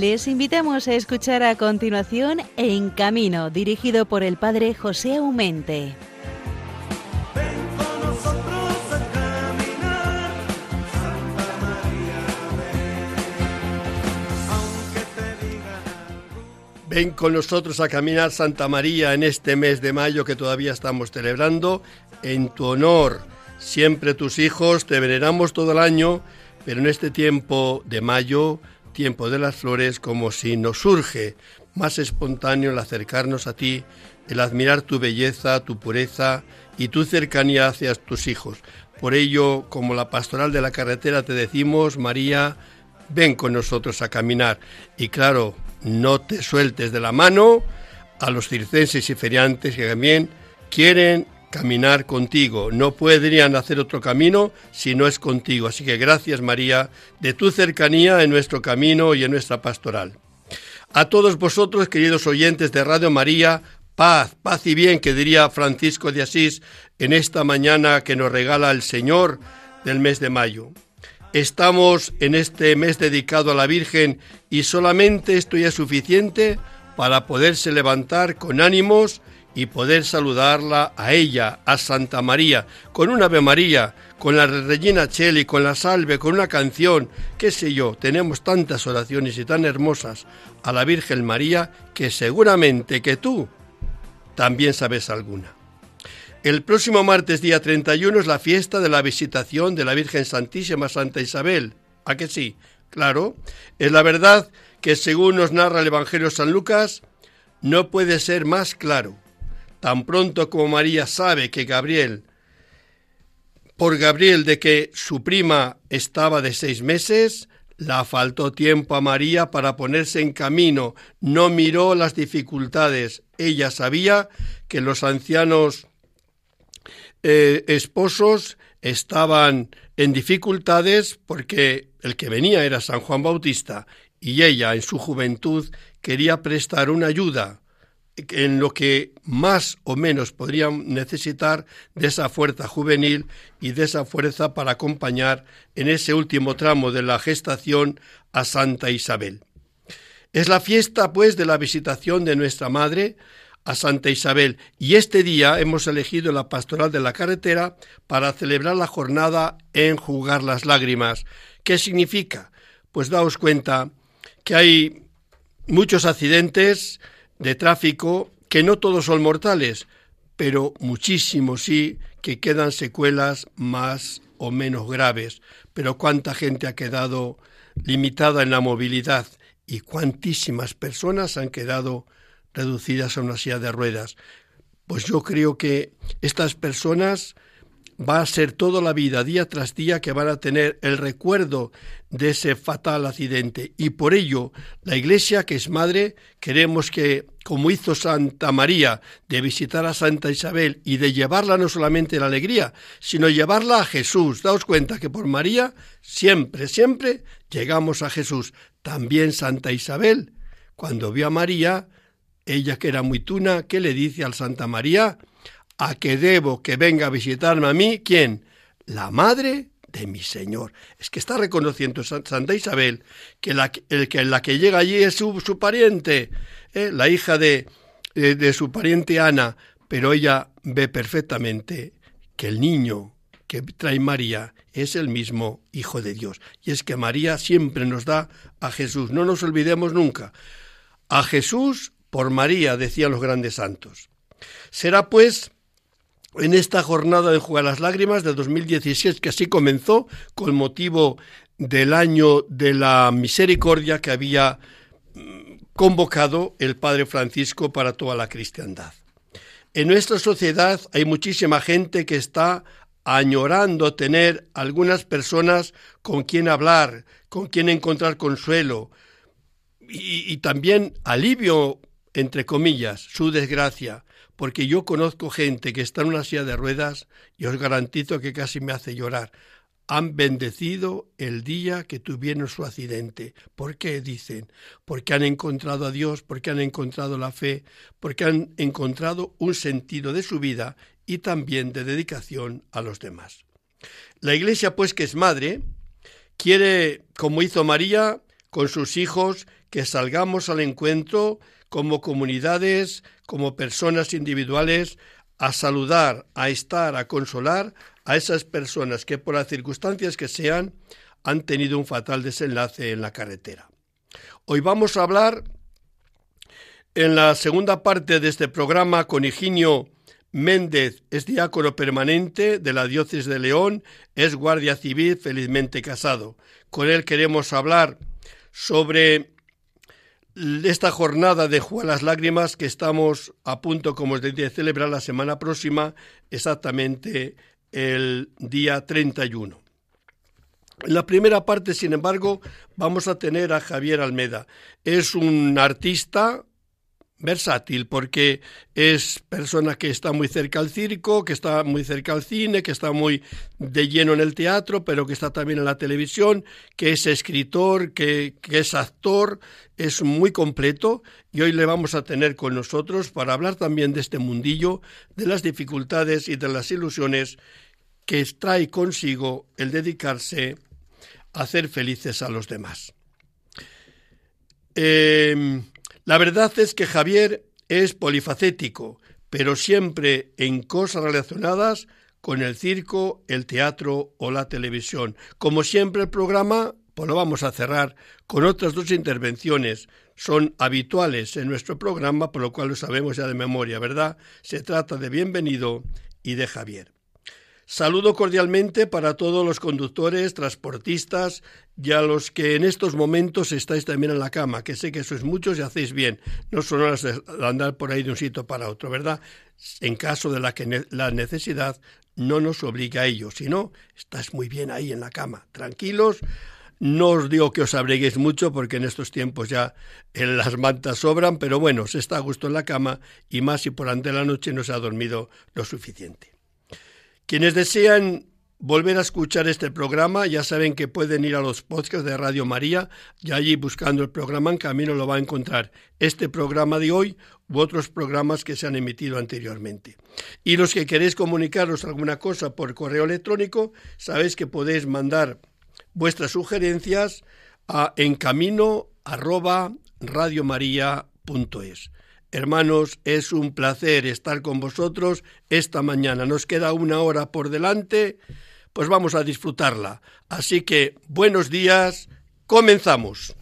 Les invitamos a escuchar a continuación En Camino, dirigido por el padre José Aumente. Ven con nosotros a caminar Santa María en este mes de mayo que todavía estamos celebrando en tu honor. Siempre tus hijos te veneramos todo el año, pero en este tiempo de mayo tiempo de las flores como si nos surge más espontáneo el acercarnos a ti, el admirar tu belleza, tu pureza y tu cercanía hacia tus hijos. Por ello, como la pastoral de la carretera te decimos, María, ven con nosotros a caminar. Y claro, no te sueltes de la mano a los circenses y feriantes que también quieren caminar contigo. No podrían hacer otro camino si no es contigo. Así que gracias María de tu cercanía en nuestro camino y en nuestra pastoral. A todos vosotros, queridos oyentes de Radio María, paz, paz y bien, que diría Francisco de Asís en esta mañana que nos regala el Señor del mes de mayo. Estamos en este mes dedicado a la Virgen y solamente esto ya es suficiente para poderse levantar con ánimos y poder saludarla a ella, a Santa María, con una Ave María, con la Regina Cheli, con la Salve, con una canción, qué sé yo, tenemos tantas oraciones y tan hermosas a la Virgen María que seguramente que tú también sabes alguna. El próximo martes día 31 es la fiesta de la visitación de la Virgen Santísima Santa Isabel. ¿A que sí? Claro, es la verdad que según nos narra el Evangelio San Lucas, no puede ser más claro. Tan pronto como María sabe que Gabriel, por Gabriel de que su prima estaba de seis meses, la faltó tiempo a María para ponerse en camino, no miró las dificultades. Ella sabía que los ancianos eh, esposos estaban en dificultades porque el que venía era San Juan Bautista y ella en su juventud quería prestar una ayuda en lo que más o menos podrían necesitar de esa fuerza juvenil y de esa fuerza para acompañar en ese último tramo de la gestación a Santa Isabel. Es la fiesta, pues, de la visitación de nuestra Madre a Santa Isabel y este día hemos elegido la pastoral de la carretera para celebrar la jornada en jugar las lágrimas. ¿Qué significa? Pues daos cuenta que hay muchos accidentes, de tráfico que no todos son mortales, pero muchísimos sí que quedan secuelas más o menos graves. Pero cuánta gente ha quedado limitada en la movilidad y cuantísimas personas han quedado reducidas a una silla de ruedas. Pues yo creo que estas personas va a ser toda la vida, día tras día, que van a tener el recuerdo de ese fatal accidente. Y por ello, la Iglesia, que es madre, queremos que, como hizo Santa María, de visitar a Santa Isabel y de llevarla no solamente la alegría, sino llevarla a Jesús. Daos cuenta que por María siempre, siempre llegamos a Jesús. También Santa Isabel, cuando vio a María, ella que era muy tuna, ¿qué le dice al Santa María? A que debo que venga a visitarme a mí, ¿quién? La madre de mi Señor. Es que está reconociendo Santa Isabel que la, el, que la que llega allí es su, su pariente, ¿eh? la hija de, de, de su pariente Ana, pero ella ve perfectamente que el niño que trae María es el mismo Hijo de Dios. Y es que María siempre nos da a Jesús, no nos olvidemos nunca. A Jesús por María, decían los grandes santos. Será pues en esta jornada de Jugar las Lágrimas de 2016, que así comenzó con motivo del año de la misericordia que había mm, convocado el Padre Francisco para toda la cristiandad. En nuestra sociedad hay muchísima gente que está añorando tener algunas personas con quien hablar, con quien encontrar consuelo y, y también alivio, entre comillas, su desgracia porque yo conozco gente que está en una silla de ruedas y os garantizo que casi me hace llorar. Han bendecido el día que tuvieron su accidente. ¿Por qué dicen? Porque han encontrado a Dios, porque han encontrado la fe, porque han encontrado un sentido de su vida y también de dedicación a los demás. La Iglesia, pues que es madre, quiere, como hizo María, con sus hijos, que salgamos al encuentro como comunidades, como personas individuales, a saludar, a estar, a consolar a esas personas que por las circunstancias que sean han tenido un fatal desenlace en la carretera. Hoy vamos a hablar en la segunda parte de este programa con Higinio Méndez, es diácono permanente de la diócesis de León, es guardia civil felizmente casado. Con él queremos hablar sobre esta jornada de Juan las Lágrimas que estamos a punto, como os decía, de celebrar la semana próxima, exactamente el día 31. En la primera parte, sin embargo, vamos a tener a Javier Almeda. Es un artista, versátil porque es persona que está muy cerca al circo, que está muy cerca al cine, que está muy de lleno en el teatro, pero que está también en la televisión, que es escritor, que, es actor, es muy completo y hoy le vamos a tener con nosotros para hablar también de este mundillo, de las dificultades y de las ilusiones que trae consigo el dedicarse a hacer felices a los demás. Eh, la verdad es que Javier es polifacético, pero siempre en cosas relacionadas con el circo, el teatro o la televisión. Como siempre el programa, pues lo vamos a cerrar con otras dos intervenciones. Son habituales en nuestro programa, por lo cual lo sabemos ya de memoria, ¿verdad? Se trata de Bienvenido y de Javier. Saludo cordialmente para todos los conductores, transportistas y a los que en estos momentos estáis también en la cama, que sé que sois muchos y hacéis bien. No son horas de andar por ahí de un sitio para otro, ¿verdad? En caso de la que la necesidad no nos obliga a ello, sino estás muy bien ahí en la cama, tranquilos. No os digo que os abreguéis mucho porque en estos tiempos ya las mantas sobran, pero bueno, se está a gusto en la cama y más si por ante la noche no se ha dormido lo suficiente. Quienes desean volver a escuchar este programa ya saben que pueden ir a los podcasts de Radio María y allí buscando el programa en camino lo va a encontrar este programa de hoy u otros programas que se han emitido anteriormente. Y los que queréis comunicaros alguna cosa por correo electrónico, sabéis que podéis mandar vuestras sugerencias a encamino@radiomaria.es. Hermanos, es un placer estar con vosotros esta mañana. Nos queda una hora por delante, pues vamos a disfrutarla. Así que, buenos días, comenzamos.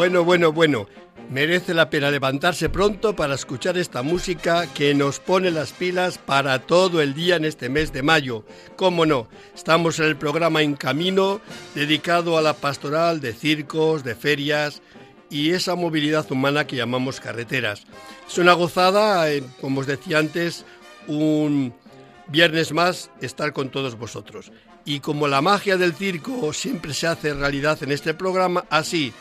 Bueno, bueno, bueno. Merece la pena levantarse pronto para escuchar esta música que nos pone las pilas para todo el día en este mes de mayo. ¿Cómo no? Estamos en el programa En Camino, dedicado a la pastoral de circos, de ferias y esa movilidad humana que llamamos carreteras. Es una gozada, eh, como os decía antes, un viernes más estar con todos vosotros. Y como la magia del circo siempre se hace realidad en este programa, así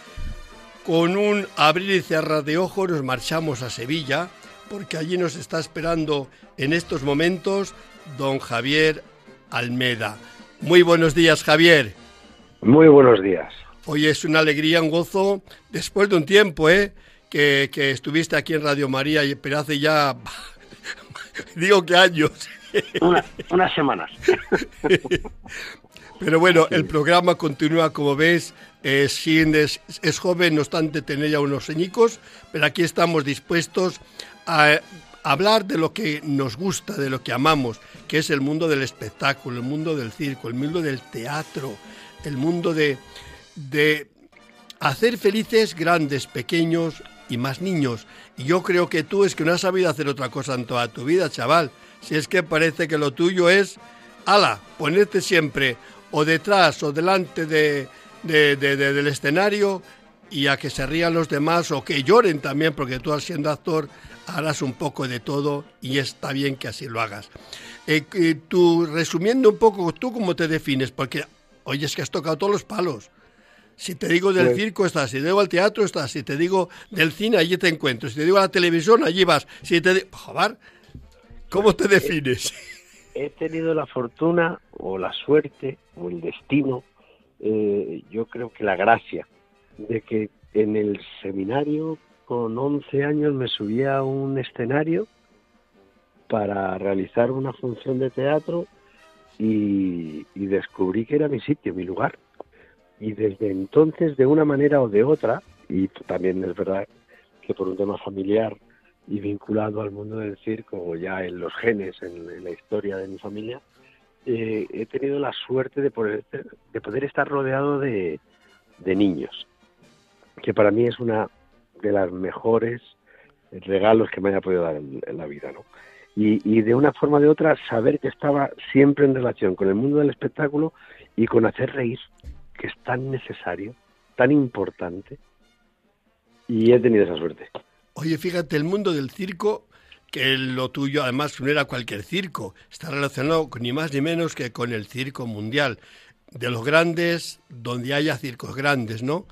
con un abrir y cerrar de ojos nos marchamos a Sevilla, porque allí nos está esperando en estos momentos don Javier Almeda. Muy buenos días, Javier. Muy buenos días. Hoy es una alegría, un gozo, después de un tiempo, ¿eh? Que, estuviste aquí en Radio María, pero hace ya, digo que años. unas semanas. Pero bueno, el programa continúa, como ves, es, es, joven, no obstante tener ya unos ceñicos, pero aquí estamos dispuestos a hablar de lo que nos gusta, de lo que amamos, que es el mundo del espectáculo, el mundo del circo, el mundo del teatro, el mundo de, de hacer felices grandes, pequeños y más niños. Y yo creo que tú es que no has sabido hacer otra cosa en toda tu vida, chaval. Si es que parece que lo tuyo es, ala, ponerte siempre o detrás o delante de, del escenario y a que se rían los demás o que lloren también, porque tú siendo actor harás un poco de todo y está bien que así lo hagas. Eh, tú, resumiendo un poco, ¿tú cómo te defines? Porque, oye, es que has tocado todos los palos. Si te digo del pues circo, estás. Si te digo al teatro, estás. Si te digo del cine, allí te encuentro. Si te digo a la televisión, allí vas. Si te digo... ¿cómo te defines? He tenido la fortuna o la suerte o el destino, eh, yo creo que la gracia, de que en el seminario con 11 años me subía a un escenario para realizar una función de teatro y, descubrí que era mi sitio, mi lugar. Y desde entonces, de una manera o de otra, y también es verdad que por un tema familiar y vinculado al mundo del circo, ya en los genes, en, la historia de mi familia, eh, he tenido la suerte de poder, de poder estar rodeado de, niños, que para mí es una de las mejores regalos que me haya podido dar en, la vida, ¿no? Y, de una forma o de otra saber que estaba siempre en relación con el mundo del espectáculo y con hacer reír, que es tan necesario, tan importante, y he tenido esa suerte. Oye, fíjate, el mundo del circo, que lo tuyo además no era cualquier circo, está relacionado ni más ni menos que con el circo mundial, de los grandes, donde haya circos grandes, ¿no?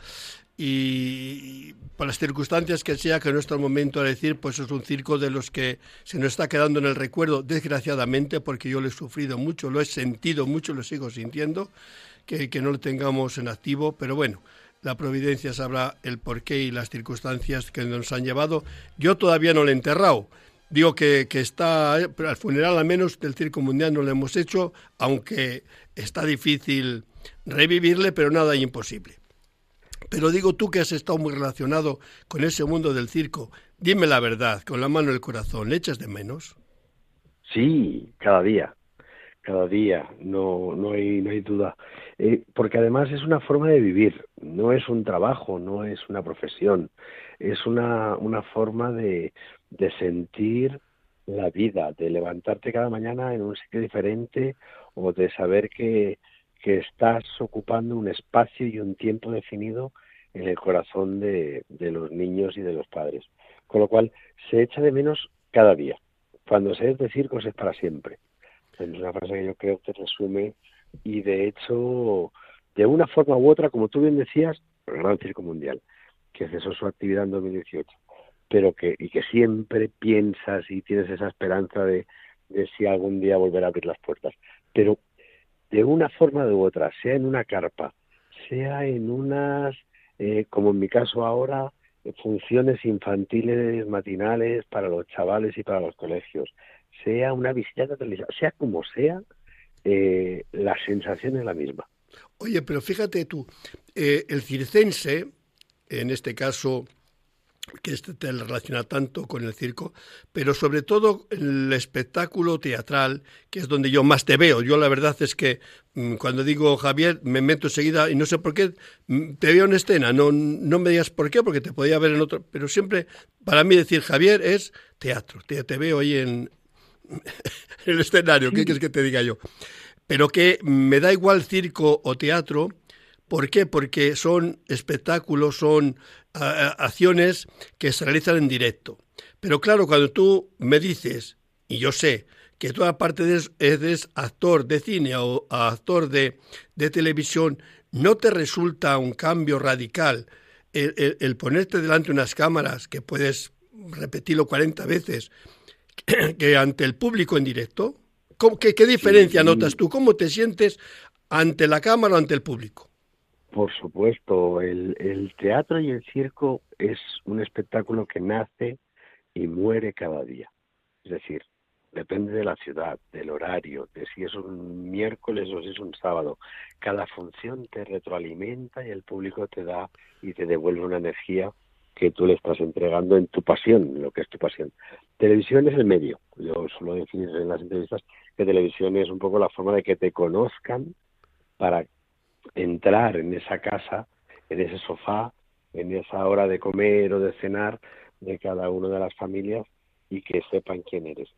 y por las circunstancias que sea, que no está el momento de decir, pues es un circo de los que se nos está quedando en el recuerdo, desgraciadamente, porque yo lo he sufrido mucho, lo he sentido mucho, lo sigo sintiendo, que, que no lo tengamos en activo, pero bueno, la providencia sabrá el porqué y las circunstancias que nos han llevado. Yo todavía no lo he enterrado. Digo que, que está, al funeral al menos del Circo Mundial no lo hemos hecho, aunque está difícil revivirle, pero nada imposible. Pero digo tú que has estado muy relacionado con ese mundo del circo, dime la verdad, con la mano en el corazón, ¿le echas de menos? Sí, cada día, cada día, no, no, hay, no hay duda. Eh, porque además es una forma de vivir, no es un trabajo, no es una profesión, es una, una forma de, de sentir la vida, de levantarte cada mañana en un sitio diferente o de saber que, que estás ocupando un espacio y un tiempo definido en el corazón de, los niños y de los padres. Con lo cual, se echa de menos cada día. Cuando se es de circos es para siempre. Es una frase que yo creo que resume y de hecho, de una forma u otra, como tú bien decías, el Gran Circo Mundial, que cesó su actividad en 2018, pero que, y que siempre piensas y tienes esa esperanza de, si algún día volverá a abrir las puertas. Pero de una forma u otra, sea en una carpa, sea en unas, eh, como en mi caso ahora, funciones infantiles matinales para los chavales y para los colegios, sea una visita televisión, sea como sea, eh, la sensación es la misma. Oye, pero fíjate tú, eh, el circense, en este caso que este te relaciona tanto con el circo, pero sobre todo el espectáculo teatral, que es donde yo más te veo. Yo la verdad es que mm, cuando digo Javier, me meto enseguida y no sé por qué, mm, te veo en escena, no, no me digas por qué, porque te podía ver en otro, pero siempre para mí decir Javier es teatro, te, te veo ahí en, en el escenario, ¿qué quieres que te diga yo? Pero que me da igual circo o teatro, ¿Por qué? Porque son espectáculos, son acciones que se realizan en directo. Pero claro, cuando tú me dices, y yo sé, que tú aparte de eres actor de cine o actor de, televisión, ¿no te resulta un cambio radical el, ponerte delante de unas cámaras que puedes repetirlo 40 veces que ante el público en directo? ¿Qué, qué diferencia notas tú? ¿Cómo te sientes ante la cámara o ante el público? Por supuesto, el, teatro y el circo es un espectáculo que nace y muere cada día. Es decir, depende de la ciudad, del horario, de si es un miércoles o si es un sábado. Cada función te retroalimenta y el público te da y te devuelve una energía que tú le estás entregando en tu pasión, lo que es tu pasión. Televisión es el medio. Yo suelo decir en las entrevistas que televisión es un poco la forma de que te conozcan para entrar en esa casa, en ese sofá, en esa hora de comer o de cenar de cada una de las familias y que sepan quién eres.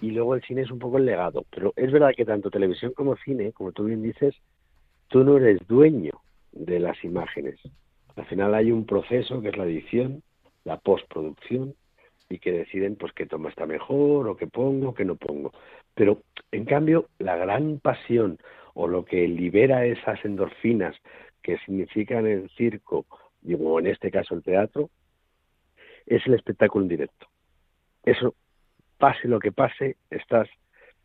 Y luego el cine es un poco el legado, pero es verdad que tanto televisión como cine, como tú bien dices, tú no eres dueño de las imágenes. Al final hay un proceso que es la edición, la postproducción y que deciden pues qué toma está mejor o qué pongo, qué no pongo. Pero en cambio la gran pasión o lo que libera esas endorfinas que significan el circo, o en este caso el teatro, es el espectáculo en directo. Eso, pase lo que pase, estás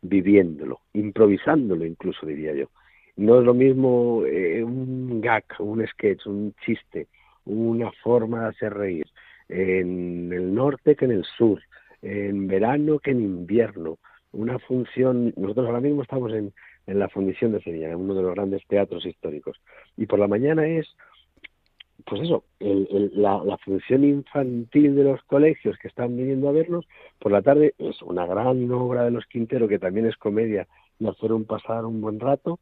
viviéndolo, improvisándolo incluso, diría yo. No es lo mismo eh, un gag, un sketch, un chiste, una forma de hacer reír en el norte que en el sur, en verano que en invierno. Una función, nosotros ahora mismo estamos en, en la Fundición de Sevilla, en uno de los grandes teatros históricos. Y por la mañana es pues eso, la, función infantil de los colegios que están viniendo a vernos, por la tarde es una gran obra de los Quintero que también es comedia y un pasar un buen rato,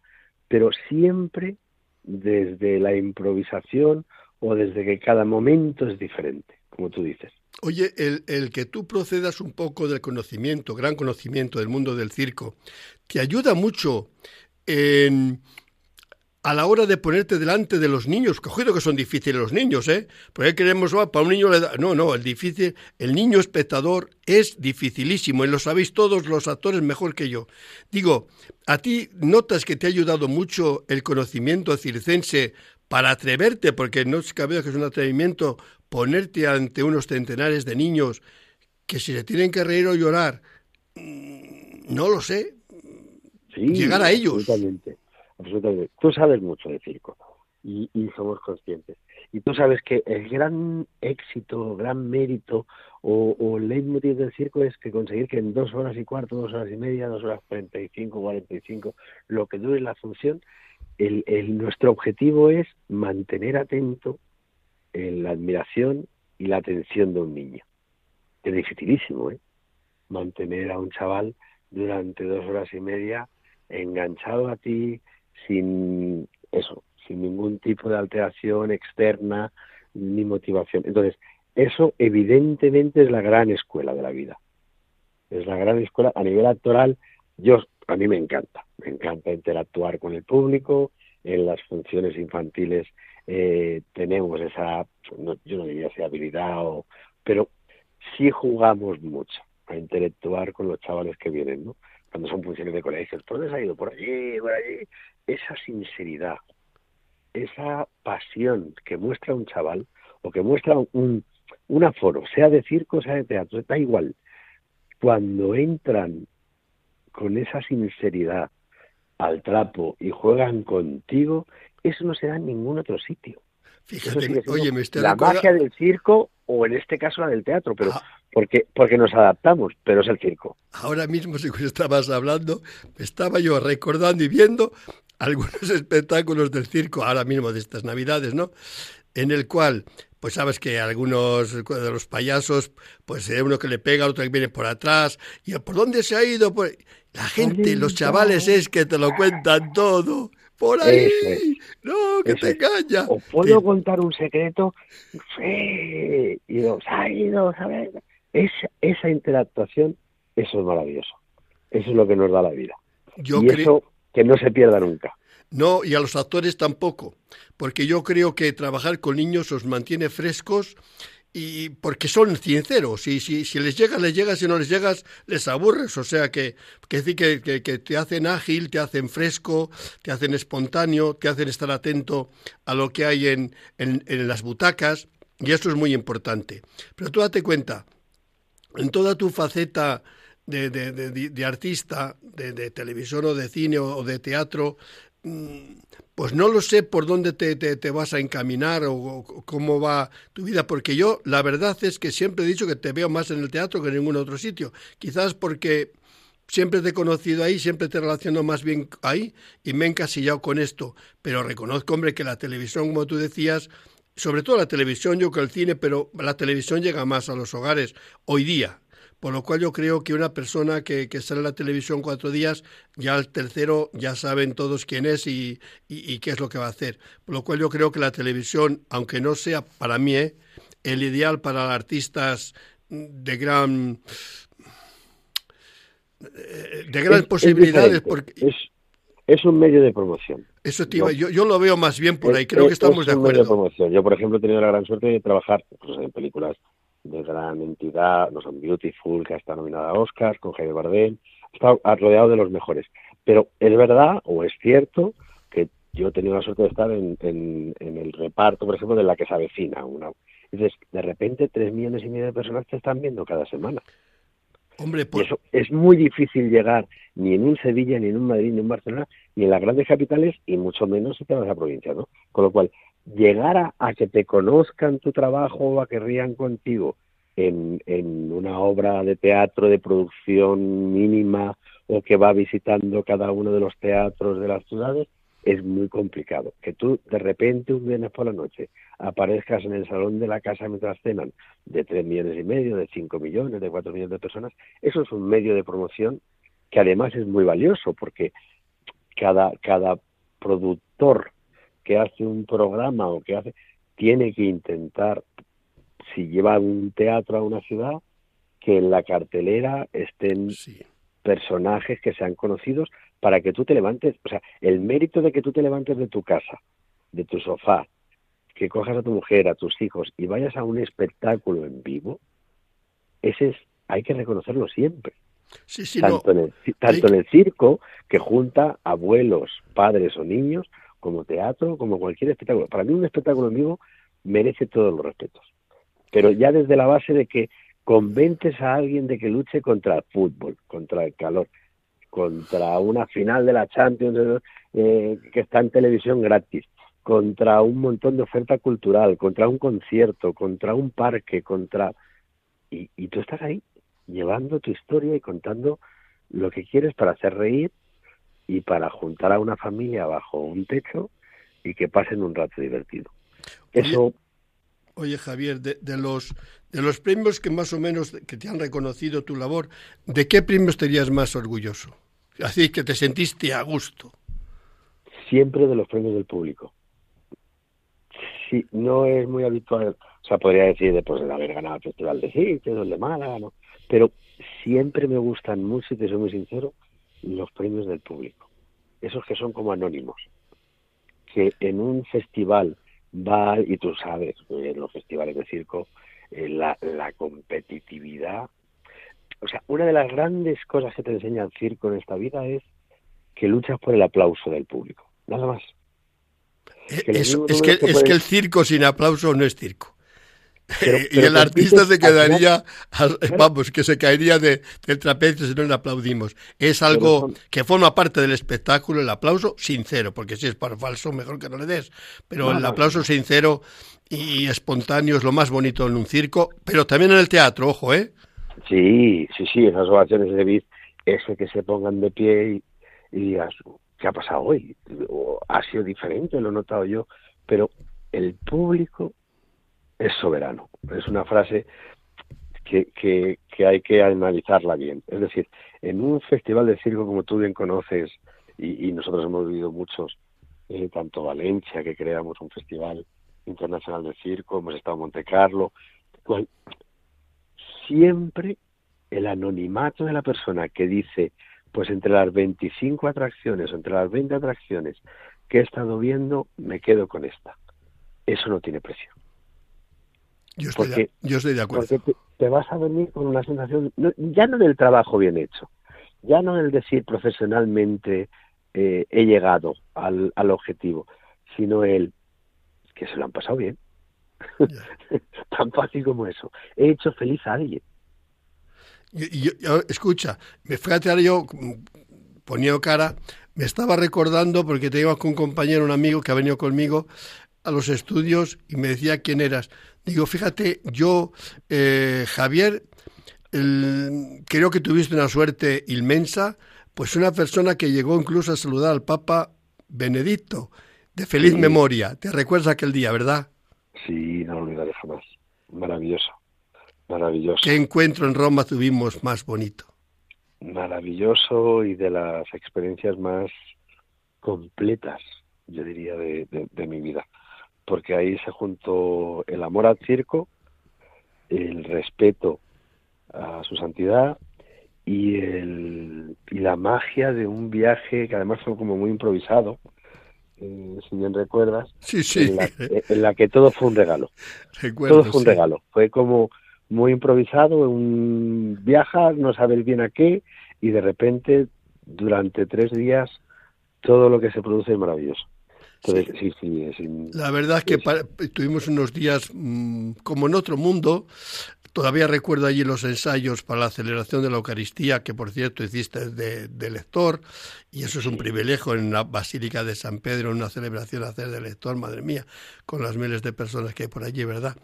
pero siempre desde la improvisación o desde que cada momento es diferente, como tú dices. Oye, el, que tú procedas un poco del conocimiento, gran conocimiento del mundo del circo, te ayuda mucho en a la hora de ponerte delante de los niños, cogido que son difíciles los niños, ¿eh? Porque queremos, oh, para un niño le da... No, no, el difícil, el niño espectador es dificilísimo y lo sabéis todos los actores mejor que yo. Digo, ¿a ti notas que te ha ayudado mucho el conocimiento circense para atreverte, porque no es cabe que es un atrevimiento, ponerte ante unos centenares de niños que si se tienen que reír o llorar, mm, no lo sé, llegar a ellos absolutamente. Tú sabes mucho de circo y, somos conscientes. Y tú sabes que el gran éxito, gran mérito o, o leitmotiv del circo es que conseguir que en dos horas y cuarto, dos horas y media, dos horas cuarenta y cinco, cuarenta y cinco, lo que dure la función, el, el, nuestro objetivo es mantener atento en la admiración y la atención de un niño. Es dificilísimo, ¿eh? Mantener a un chaval durante dos horas y media enganchado a ti, sin eso, sin ningún tipo de alteración externa ni motivación. Entonces, eso evidentemente es la gran escuela de la vida. Es la gran escuela a nivel actoral. Yo a mí me encanta, me encanta interactuar con el público. En las funciones infantiles eh, tenemos esa, yo no diría habilidad, o, pero sí jugamos mucho a interactuar con los chavales que vienen, ¿no? Cuando son funciones de colegios, ¿por dónde ha ido? Por allí, por allí esa sinceridad, esa pasión que muestra un chaval o que muestra un, un aforo, sea de circo, sea de teatro, da igual. Cuando entran con esa sinceridad al trapo y juegan contigo, eso no se da en ningún otro sitio. Fíjate, oye, me la magia del circo o en este caso la del teatro, pero ah. porque porque nos adaptamos, pero es el circo. Ahora mismo, si estabas hablando, estaba yo recordando y viendo algunos espectáculos del circo, ahora mismo de estas Navidades, ¿no? En el cual, pues sabes que algunos de los payasos, pues hay uno que le pega, otro que viene por atrás, y ¿por dónde se ha ido? La gente, los chavales es que te lo cuentan todo. Por ahí, no, que te engaña. O puedo contar un secreto, sí, y los ha ido, ¿sabes? Esa, esa interactuación, eso es maravilloso. Eso es lo que nos da la vida. Yo y creo que no se pierda nunca. No, y a los actores tampoco, porque yo creo que trabajar con niños os mantiene frescos y porque son sinceros, y si, si les llega, les llega, si no les llegas, les aburres, o sea que, que, que, que te hacen ágil, te hacen fresco, te hacen espontáneo, te hacen estar atento a lo que hay en, en, en las butacas, y eso es muy importante. Pero tú date cuenta, en toda tu faceta de, de, de, artista, de, televisión o de cine o, de teatro, pues no lo sé por dónde te, te, vas a encaminar o, cómo va tu vida, porque yo la verdad es que siempre he dicho que te veo más en el teatro que en ningún otro sitio. Quizás porque siempre te he conocido ahí, siempre te relaciono más bien ahí y me he encasillado con esto. Pero reconozco, hombre, que la televisión, como tú decías, sobre todo la televisión, yo que el cine, pero la televisión llega más a los hogares hoy día. Por lo cual yo creo que una persona que, que sale en la televisión cuatro días, ya al tercero ya saben todos quién es y, y, qué es lo que va a hacer. Por lo cual yo creo que la televisión, aunque no sea para mí ¿eh? el ideal para artistas de gran de grandes posibilidades porque es, es, un medio de promoción. Eso yo, yo, lo veo más bien por ahí, creo que estamos de acuerdo. Medio de promoción. Yo, por ejemplo, he tenido la gran suerte de trabajar pues, en películas de gran entidad, no son Beautiful, que está nominada a Oscar, con Jaime Bardem, está rodeado de los mejores. Pero es verdad, o es cierto, que yo he tenido la suerte de estar en, en, el reparto, por ejemplo, de La que se avecina. Una, dices, de repente tres millones y medio de personas te están viendo cada semana. Hombre, pues... eso es muy difícil llegar ni en un Sevilla, ni en un Madrid, ni en Barcelona, ni en las grandes capitales, y mucho menos si te vas a provincia, ¿no? Con lo cual, llegar a, que te conozcan tu trabajo o a que rían contigo en, en una obra de teatro de producción mínima o que va visitando cada uno de los teatros de las ciudades, es muy complicado. Que tú de repente un viernes por la noche aparezcas en el salón de la casa mientras cenan de tres millones y medio, de cinco millones, de cuatro millones de personas, eso es un medio de promoción que además es muy valioso porque cada, cada productor que hace un programa o que hace, tiene que intentar, si lleva un teatro a una ciudad, que en la cartelera estén personajes que sean conocidos para que tú te levantes, o sea, el mérito de que tú te levantes de tu casa, de tu sofá, que cojas a tu mujer, a tus hijos y vayas a un espectáculo en vivo, ese es, hay que reconocerlo siempre. tanto, en el, tanto en el circo, que junta abuelos, padres o niños, como teatro, como cualquier espectáculo. Para mí un espectáculo en vivo merece todos los respetos. Pero ya desde la base de que convences a alguien de que luche contra el fútbol, contra el calor, contra una final de la Champions eh, que está en televisión gratis, contra un montón de oferta cultural, contra un concierto, contra un parque, contra... Y, y tú estás ahí llevando tu historia y contando lo que quieres para hacer reír y para juntar a una familia bajo un techo y que pasen un rato divertido. Eso. Oye, Javier, de, los de los premios que más o menos que te han reconocido tu labor, ¿de qué premios estarías más orgulloso? Así que te sentiste a gusto. Siempre de los premios del público. Sí, no es muy habitual, o sea, podría decir después de haber ganado el Festival de que es el de Málaga, ¿no? pero siempre me gustan mucho, y te soy muy sincero, los premios del público. Esos que son como anónimos. Que en un festival va, y tú sabes, en los festivales de circo, eh, la, la competitividad. O sea, una de las grandes cosas que te enseña el circo en esta vida es que luchas por el aplauso del público. Nada más. Eh, es, que, es que el circo sin aplauso no es circo. y el artista se quedaría, vamos, que se caería de, del trapecio si no le aplaudimos. Es algo que forma parte del espectáculo, el aplauso sincero, porque si es para falso, mejor que no le des. Pero el aplauso sincero y espontáneo es lo más bonito en un circo, pero también en el teatro, ojo, ¿eh? Sí, sí, sí, esas ovaciones de Vid, ese que se pongan de pie y, y digas, ¿qué ha pasado hoy? O, ha sido diferente, lo he notado yo, pero el público es soberano. Es una frase que, hay que analizarla bien. Es decir, en un festival de circo, como tú bien conoces, y, nosotros hemos vivido muchos, eh, tanto Valencia, que creamos un festival internacional de circo, hemos estado en Monte Carlo, siempre el anonimato de la persona que dice, pues entre las 25 atracciones entre las 20 atracciones que he estado viendo, me quedo con esta. Eso no tiene precio. Yo estoy, de, yo estoy de acuerdo. Porque te, vas a venir con una sensación, ya no del trabajo bien hecho, ya no del decir profesionalmente eh, he llegado al, al objetivo, sino el que se lo han pasado bien. Tan fácil como eso. He hecho feliz a alguien. Y, escucha, me fíjate ahora yo poniendo cara, me estaba recordando porque te iba con un compañero, un amigo que ha venido conmigo a los estudios y me decía quién eras. Digo, fíjate, yo, eh, Javier, creo que tuviste una suerte inmensa, pues una persona que llegó incluso a saludar al Papa Benedicto, de feliz memoria. ¿Te recuerdas aquel día, verdad? Sí, no lo olvidaré jamás. Maravilloso, maravilloso. ¿Qué encuentro en Roma tuvimos más bonito? Maravilloso y de las experiencias más completas, yo diría, de, de mi vida. Porque ahí se juntó el amor al circo, el respeto a su santidad y, el, y la magia de un viaje que además fue como muy improvisado, eh, si bien recuerdas, sí, sí. En, la, que todo fue un regalo. todo fue un regalo. Fue como muy improvisado, un viajar, no saber bien a qué, y de repente, durante tres días, todo lo que se produce es maravilloso. Entonces, sí, sí, La verdad es que tuvimos unos días mm, como en otro mundo, Todavía recuerdo allí los ensayos para la celebración de la Eucaristía, que por cierto hiciste de, lector, y eso es un privilegio en la Basílica de San Pedro, en una celebración hacer de lector, madre mía, con las miles de personas que hay por allí, ¿verdad?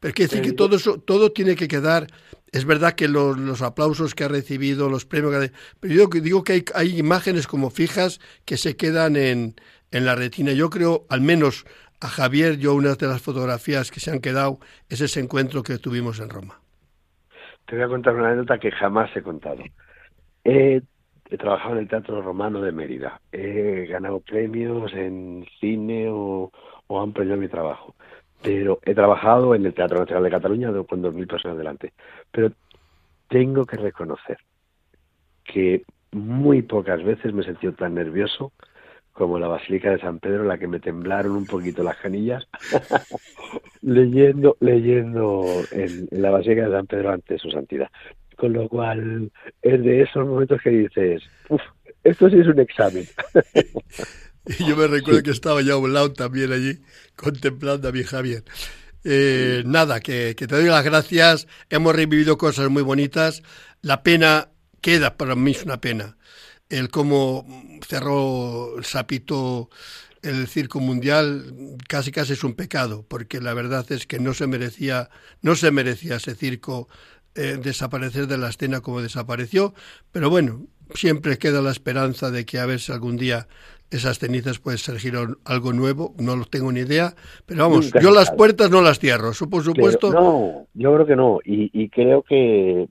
Pero quiere decir que todo eso, todo tiene que quedar, es verdad que los, aplausos que ha recibido, los premios que ha pero yo digo que hay, hay imágenes como fijas que se quedan en, en la retina. Yo creo, al menos a Javier, yo una de las fotografías que se han quedado es ese encuentro que tuvimos en Roma. Te voy a contar una anécdota que jamás he contado. He, trabajado en el Teatro Romano de Mérida. He ganado premios en cine o, han premiado mi trabajo. Pero he trabajado en el Teatro Nacional de Cataluña con dos mil personas delante. Pero tengo que reconocer que muy pocas veces me he sentido tan nervioso como la Basílica de San Pedro, la que me temblaron un poquito las canillas, leyendo, leyendo en, la Basílica de San Pedro ante su santidad. Con lo cual, es de esos momentos que dices, uff, esto sí es un examen. y yo me recuerdo que estaba ya a un lado también allí, contemplando a mi Javier. Eh, nada, que, que te doy las gracias. Hemos revivido cosas muy bonitas. La pena queda, para mí es una pena el cómo cerró el sapito el circo mundial casi casi es un pecado porque la verdad es que no se merecía no se merecía ese circo eh, desaparecer de la escena como desapareció. Pero bueno siempre queda la esperanza de que a ver si algún día esas cenizas pueden surgir algo nuevo, no lo tengo ni idea, pero vamos, yo las puertas no las cierro, por supuesto. no, yo creo que no, y, y creo que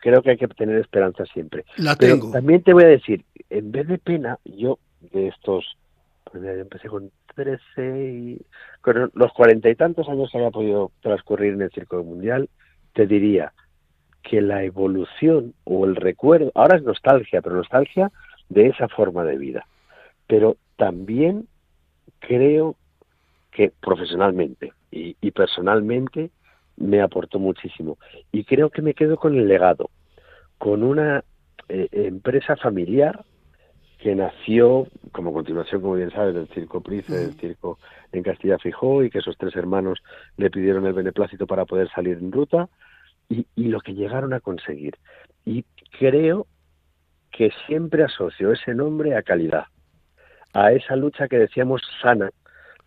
creo que hay que tener esperanza siempre. La tengo. también te voy a decir, en vez de pena, yo de estos, pues yo empecé con 13 y con los cuarenta y tantos años que haya podido transcurrir en el Circo Mundial, te diría que la evolución o el recuerdo, ahora es nostalgia, pero nostalgia de esa forma de vida. Pero también creo que profesionalmente y, y personalmente me aportó muchísimo. Y creo que me quedo con el legado, con una eh, empresa familiar que nació como continuación, como bien sabes, del Circo Price, del Circo en Castilla Fijó, y que esos tres hermanos le pidieron el beneplácito para poder salir en ruta, y, y lo que llegaron a conseguir. Y creo que siempre asocio ese nombre a calidad, a esa lucha que decíamos sana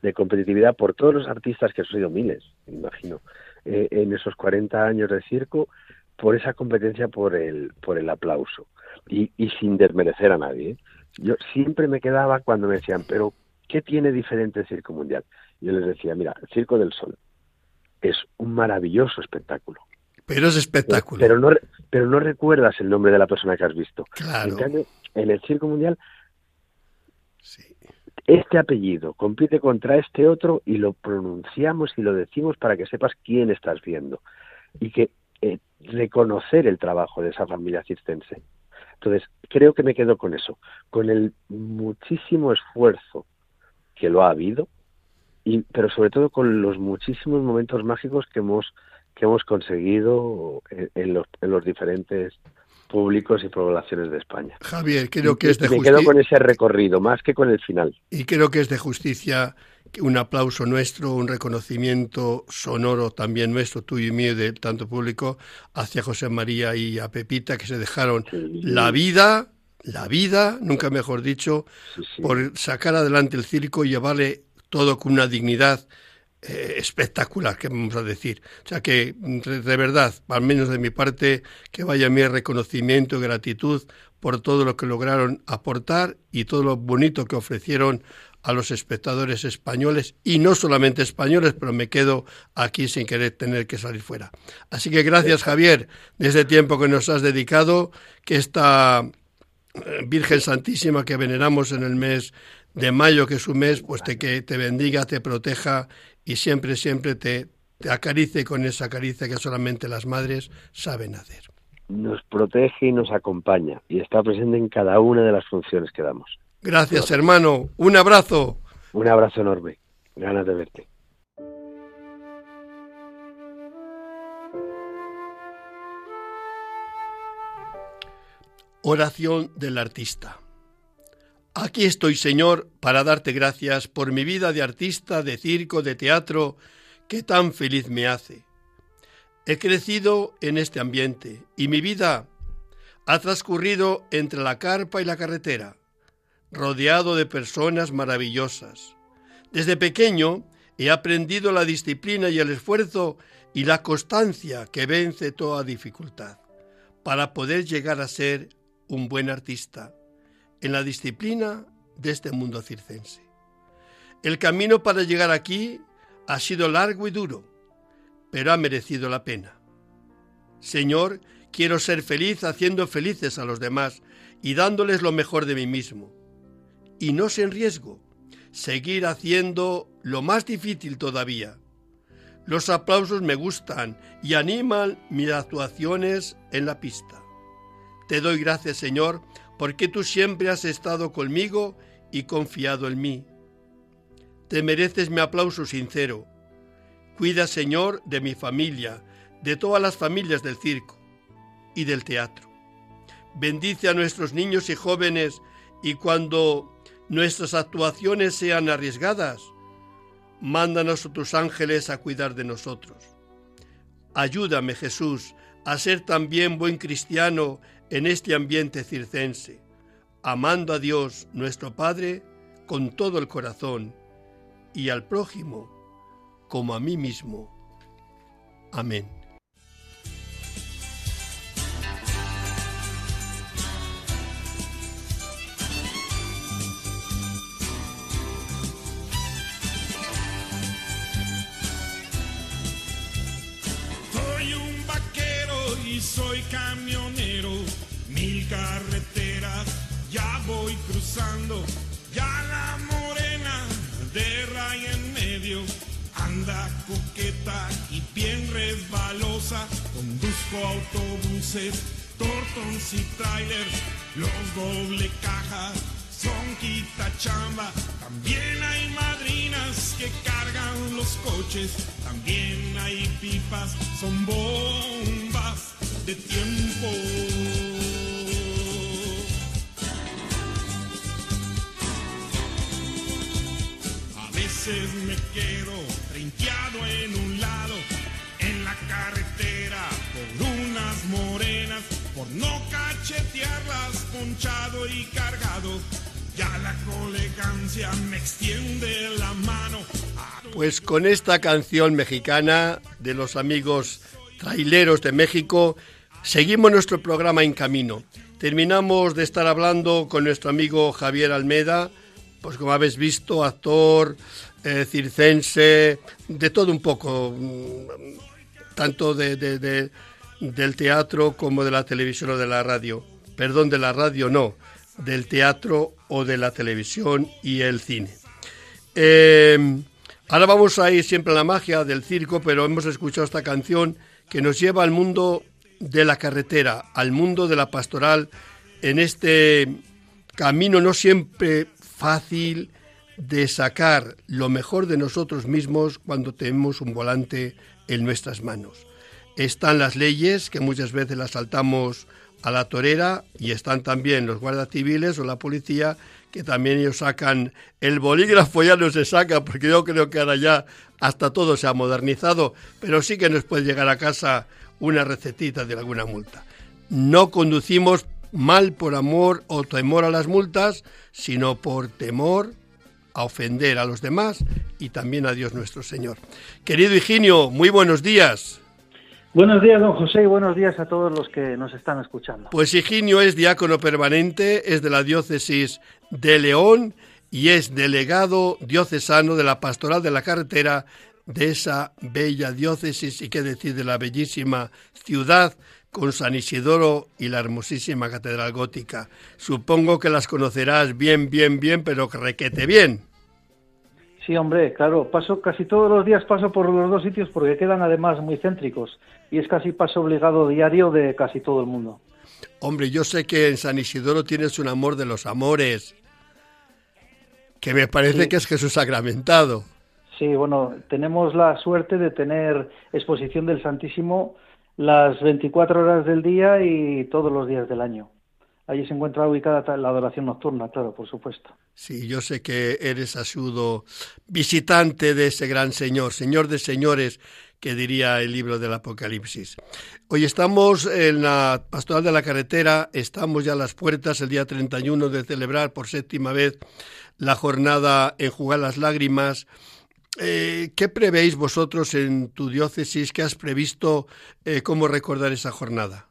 de competitividad por todos los artistas que han sido miles, imagino, eh, en esos 40 años de circo por esa competencia por el, por el aplauso y, y sin desmerecer a nadie. ¿eh? Yo siempre me quedaba cuando me decían, pero ¿qué tiene diferente el Circo Mundial? Yo les decía, mira, el Circo del Sol es un maravilloso espectáculo. Pero es espectáculo. Pero no, pero no recuerdas el nombre de la persona que has visto. Claro. En cambio, en el Circo Mundial este apellido compite contra este otro y lo pronunciamos y lo decimos para que sepas quién estás viendo y que eh, reconocer el trabajo de esa familia circense. Entonces, creo que me quedo con eso, con el muchísimo esfuerzo que lo ha habido, y, pero sobre todo con los muchísimos momentos mágicos que hemos, que hemos conseguido en, los, en los diferentes públicos y poblaciones de España. Javier, creo que es de justicia. Me quedo con ese recorrido, más que con el final. Y creo que es de justicia un aplauso nuestro, un reconocimiento sonoro también nuestro, tuyo y mío, de tanto público, hacia José María y a Pepita, que se dejaron la vida, la vida, nunca mejor dicho, por sacar adelante el circo y llevarle todo con una dignidad eh, espectacular, que vamos a decir. O sea que, de verdad, al menos de mi parte, que vaya mi reconocimiento y gratitud por todo lo que lograron aportar y todo lo bonito que ofrecieron a los espectadores españoles y no solamente españoles, pero me quedo aquí sin querer tener que salir fuera. Así que gracias Javier de este tiempo que nos has dedicado, que esta eh, Virgen Santísima que veneramos en el mes de mayo, que es un mes, pues te, que te bendiga, te proteja y siempre, siempre te, te acarice con esa caricia que solamente las madres saben hacer. Nos protege y nos acompaña y está presente en cada una de las funciones que damos. Gracias, hermano. Un abrazo. Un abrazo enorme. Ganas de verte. Oración del artista. Aquí estoy, Señor, para darte gracias por mi vida de artista, de circo, de teatro, que tan feliz me hace. He crecido en este ambiente y mi vida ha transcurrido entre la carpa y la carretera rodeado de personas maravillosas. Desde pequeño he aprendido la disciplina y el esfuerzo y la constancia que vence toda dificultad para poder llegar a ser un buen artista en la disciplina de este mundo circense. El camino para llegar aquí ha sido largo y duro, pero ha merecido la pena. Señor, quiero ser feliz haciendo felices a los demás y dándoles lo mejor de mí mismo y no se en riesgo, seguir haciendo lo más difícil todavía. Los aplausos me gustan y animan mis actuaciones en la pista. Te doy gracias, Señor, porque tú siempre has estado conmigo y confiado en mí. Te mereces mi aplauso sincero. Cuida, Señor, de mi familia, de todas las familias del circo y del teatro. Bendice a nuestros niños y jóvenes y cuando nuestras actuaciones sean arriesgadas, mándanos a tus ángeles a cuidar de nosotros. Ayúdame, Jesús, a ser también buen cristiano en este ambiente circense, amando a Dios nuestro Padre con todo el corazón y al prójimo como a mí mismo. Amén. soy camionero, carreteras ya voy cruzando, ya la morena de raya en medio anda coqueta y bien resbalosa, conduzco autobuses, tortons y trailers, los doble cajas son quita chamba. También hay madrinas que cargan los coches, también hay pipas, son bombas de tiempo. Veces me quedo trinqueado en un lado, en la carretera, por unas morenas, por no cachetearlas, ponchado y cargado. Ya la colegancia me extiende la mano. Pues con esta canción mexicana de los amigos traileros de México Seguimos nuestro programa en camino. Terminamos de estar hablando con nuestro amigo Javier Almeda, pues como habéis visto, actor, circense, de todo un poco, mm, tanto de, del teatro como de la televisión o de la radio. Perdón, de la radio no, del teatro o de la televisión y el cine. Eh, ahora vamos a ir siempre a la magia del circo, pero hemos escuchado esta canción que nos lleva al mundo de la carretera al mundo de la pastoral en este camino no siempre fácil de sacar lo mejor de nosotros mismos cuando tenemos un volante en nuestras manos. Están las leyes, que muchas veces las saltamos a la torera, y están también los guardias civiles o la policía, que también ellos sacan el bolígrafo, ya no se saca, porque yo creo que ahora ya hasta todo se ha modernizado, pero sí que nos puede llegar a casa una recetita de alguna multa. No conducimos mal por amor o temor a las multas, sino por temor a ofender a los demás y también a Dios nuestro Señor. Querido Higinio, muy buenos días. Buenos días, don José, y buenos días a todos los que nos están escuchando. Pues Higinio es diácono permanente, es de la diócesis de León y es delegado diocesano de la Pastoral de la Carretera de esa bella diócesis y qué decir de la bellísima ciudad con San Isidoro y la hermosísima Catedral Gótica. Supongo que las conocerás bien, bien, bien, pero requete bien. Sí, hombre, claro, paso casi todos los días paso por los dos sitios porque quedan además muy céntricos y es casi paso obligado diario de casi todo el mundo. Hombre, yo sé que en San Isidoro tienes un amor de los amores, que me parece que es Jesús sacramentado. Sí, bueno, tenemos la suerte de tener exposición del Santísimo las 24 horas del día y todos los días del año. Allí se encuentra ubicada la adoración nocturna, claro, por supuesto. Sí, yo sé que eres asudo visitante de ese gran Señor, Señor de señores, que diría el libro del Apocalipsis. Hoy estamos en la Pastoral de la Carretera, estamos ya a las puertas el día 31 de celebrar por séptima vez la jornada en Jugar las Lágrimas. Eh, ¿Qué prevéis vosotros en tu diócesis? ¿Qué has previsto? Eh, ¿Cómo recordar esa jornada?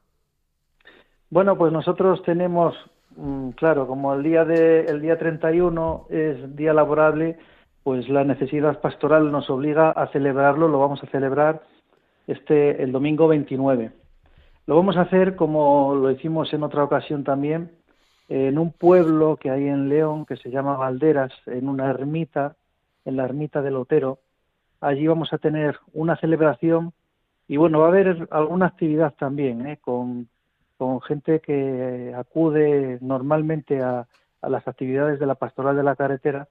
Bueno, pues nosotros tenemos, mm, claro, como el día de el día 31 es día laborable, pues la necesidad pastoral nos obliga a celebrarlo, lo vamos a celebrar este el domingo 29. Lo vamos a hacer como lo hicimos en otra ocasión también, en un pueblo que hay en León que se llama Valderas, en una ermita, en la ermita del Otero. Allí vamos a tener una celebración y bueno, va a haber alguna actividad también, ¿eh? con con gente que acude normalmente a, las actividades de la pastoral de la carretera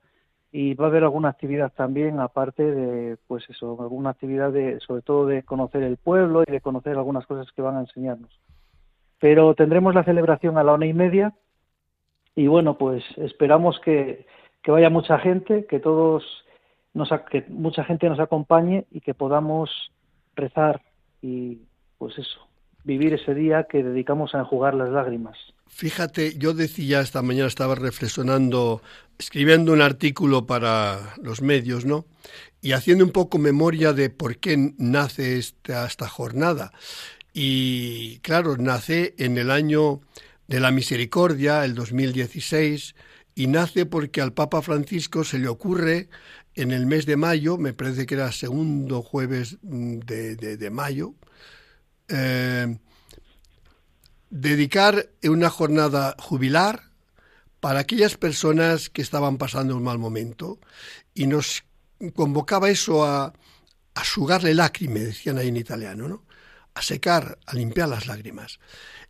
y va a haber alguna actividad también aparte de pues eso alguna actividad de sobre todo de conocer el pueblo y de conocer algunas cosas que van a enseñarnos pero tendremos la celebración a la una y media y bueno pues esperamos que, que vaya mucha gente que todos nos que mucha gente nos acompañe y que podamos rezar y pues eso vivir ese día que dedicamos a enjugar las lágrimas. Fíjate, yo decía esta mañana, estaba reflexionando, escribiendo un artículo para los medios, ¿no? Y haciendo un poco memoria de por qué nace esta, esta jornada. Y claro, nace en el año de la misericordia, el 2016, y nace porque al Papa Francisco se le ocurre en el mes de mayo, me parece que era segundo jueves de, de mayo, eh, dedicar una jornada jubilar para aquellas personas que estaban pasando un mal momento y nos convocaba eso a, a sugarle lágrimas, decían ahí en italiano, ¿no? a secar, a limpiar las lágrimas.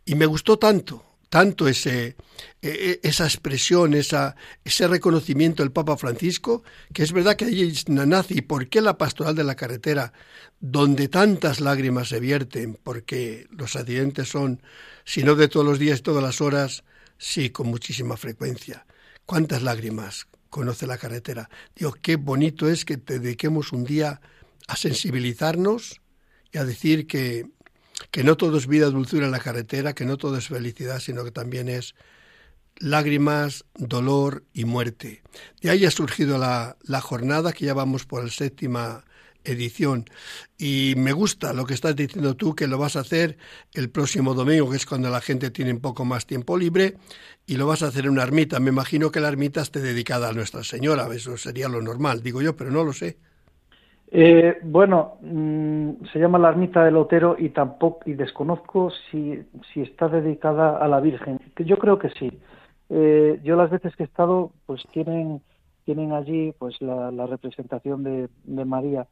Y me gustó tanto tanto ese, e, e, esa expresión, ese reconocimiento del Papa Francisco, que es verdad que allí nace. ¿Y por qué la pastoral de la carretera, donde tantas lágrimas se vierten? Porque los accidentes son, si no de todos los días, todas las horas, sí, con muchísima frecuencia. ¿Cuántas lágrimas conoce la carretera? Digo, qué bonito es que te dediquemos un día a sensibilizarnos y a decir que que no todo es vida, dulzura en la carretera, que no todo es felicidad, sino que también es lágrimas, dolor y muerte. De ahí ha surgido la, la jornada, que ya vamos por la séptima edición. Y me gusta lo que estás diciendo tú, que lo vas a hacer el próximo domingo, que es cuando la gente tiene un poco más tiempo libre, y lo vas a hacer en una ermita. Me imagino que la ermita esté dedicada a Nuestra Señora, eso sería lo normal, digo yo, pero no lo sé. Eh, bueno, mm, se llama la ermita del Otero y tampoco y desconozco si, si está dedicada a la Virgen. Yo creo que sí. Eh, yo las veces que he estado, pues tienen tienen allí pues la, representación de, María.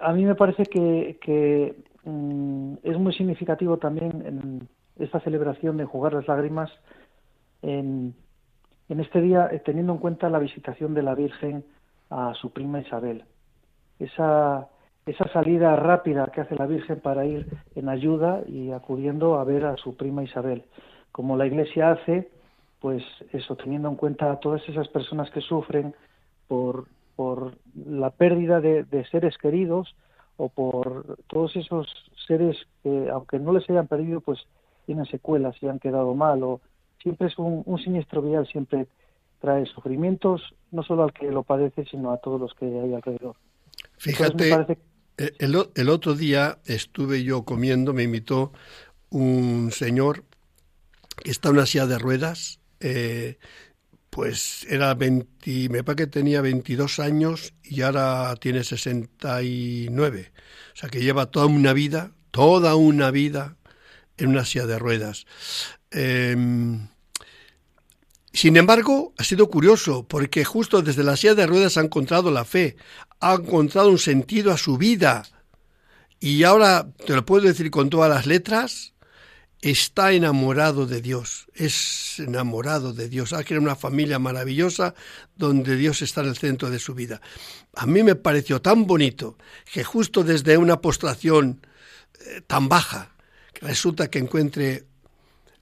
a mí me parece que, que mm, es muy significativo también en esta celebración de jugar las lágrimas en, en este día, eh, teniendo en cuenta la visitación de la Virgen a su prima Isabel esa, esa salida rápida que hace la Virgen para ir en ayuda y acudiendo a ver a su prima Isabel. Como la Iglesia hace, pues eso, teniendo en cuenta a todas esas personas que sufren por, por la pérdida de, seres queridos o por todos esos seres que, aunque no les hayan perdido, pues tienen secuelas y han quedado mal. O siempre es un, un siniestro vial, siempre trae sufrimientos, no solo al que lo padece, sino a todos los que hay alrededor. Fíjate, eh, el, otro día estuve yo comiendo, me invitó un señor que está en una silla de ruedas, eh, pues era 20, me parece que tenía 22 años y ahora tiene 69. O sea que lleva toda una vida, toda una vida en una silla de ruedas. Em, sin embargo, ha sido curioso porque justo desde la silla de ruedas ha encontrado la fe, ha encontrado un sentido a su vida. Y ahora, te lo puedo decir con todas las letras, está enamorado de Dios, es enamorado de Dios, ha creado una familia maravillosa donde Dios está en el centro de su vida. A mí me pareció tan bonito que justo desde una postración eh, tan baja, resulta que encuentre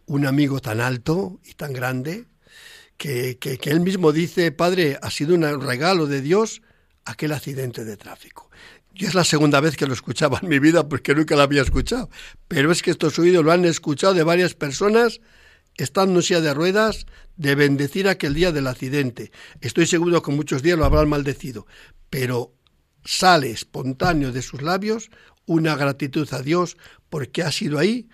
un amigo tan alto y tan grande, que, que, él mismo dice, Padre, ha sido un regalo de Dios aquel accidente de tráfico. Yo es la segunda vez que lo escuchaba en mi vida porque nunca lo había escuchado. Pero es que estos oídos lo han escuchado de varias personas estando en silla de ruedas de bendecir aquel día del accidente. Estoy seguro que muchos días lo habrán maldecido, pero sale espontáneo de sus labios una gratitud a Dios porque ha sido ahí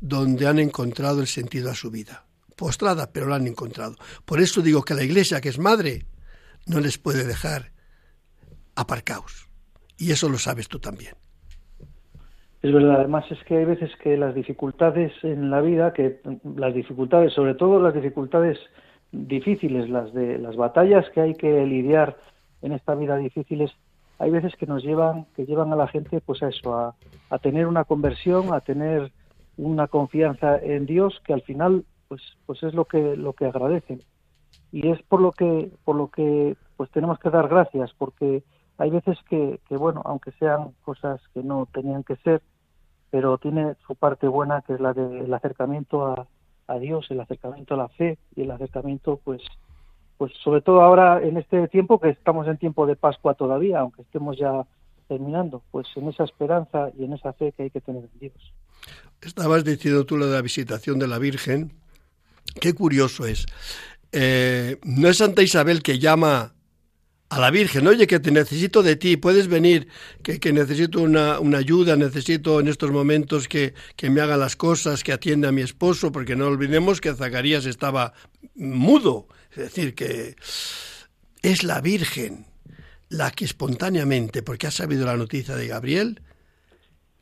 donde han encontrado el sentido a su vida. Postrada, pero lo han encontrado. Por eso digo que la iglesia, que es madre, no les puede dejar aparcaos. Y eso lo sabes tú también. Es verdad, además es que hay veces que las dificultades en la vida, que las dificultades, sobre todo las dificultades difíciles, las de las batallas que hay que lidiar en esta vida difíciles, hay veces que nos llevan, que llevan a la gente, pues a eso, a, a tener una conversión, a tener una confianza en Dios, que al final, pues, pues es lo que lo que agradecen. Y es por lo que, por lo que, pues tenemos que dar gracias, porque hay veces que, que, bueno, aunque sean cosas que no tenían que ser, pero tiene su parte buena que es la del acercamiento a, a, Dios, el acercamiento a la fe y el acercamiento, pues, pues sobre todo ahora en este tiempo que estamos en tiempo de Pascua todavía, aunque estemos ya terminando, pues en esa esperanza y en esa fe que hay que tener en Dios. Estabas diciendo tú lo de la visitación de la Virgen. Qué curioso es. Eh, no es Santa Isabel que llama a la Virgen, oye, que te necesito de ti, puedes venir, que, que necesito una, una, ayuda, necesito en estos momentos que, que, me haga las cosas, que atienda a mi esposo, porque no olvidemos que Zacarías estaba mudo, es decir, que es la Virgen la que espontáneamente, porque ha sabido la noticia de Gabriel,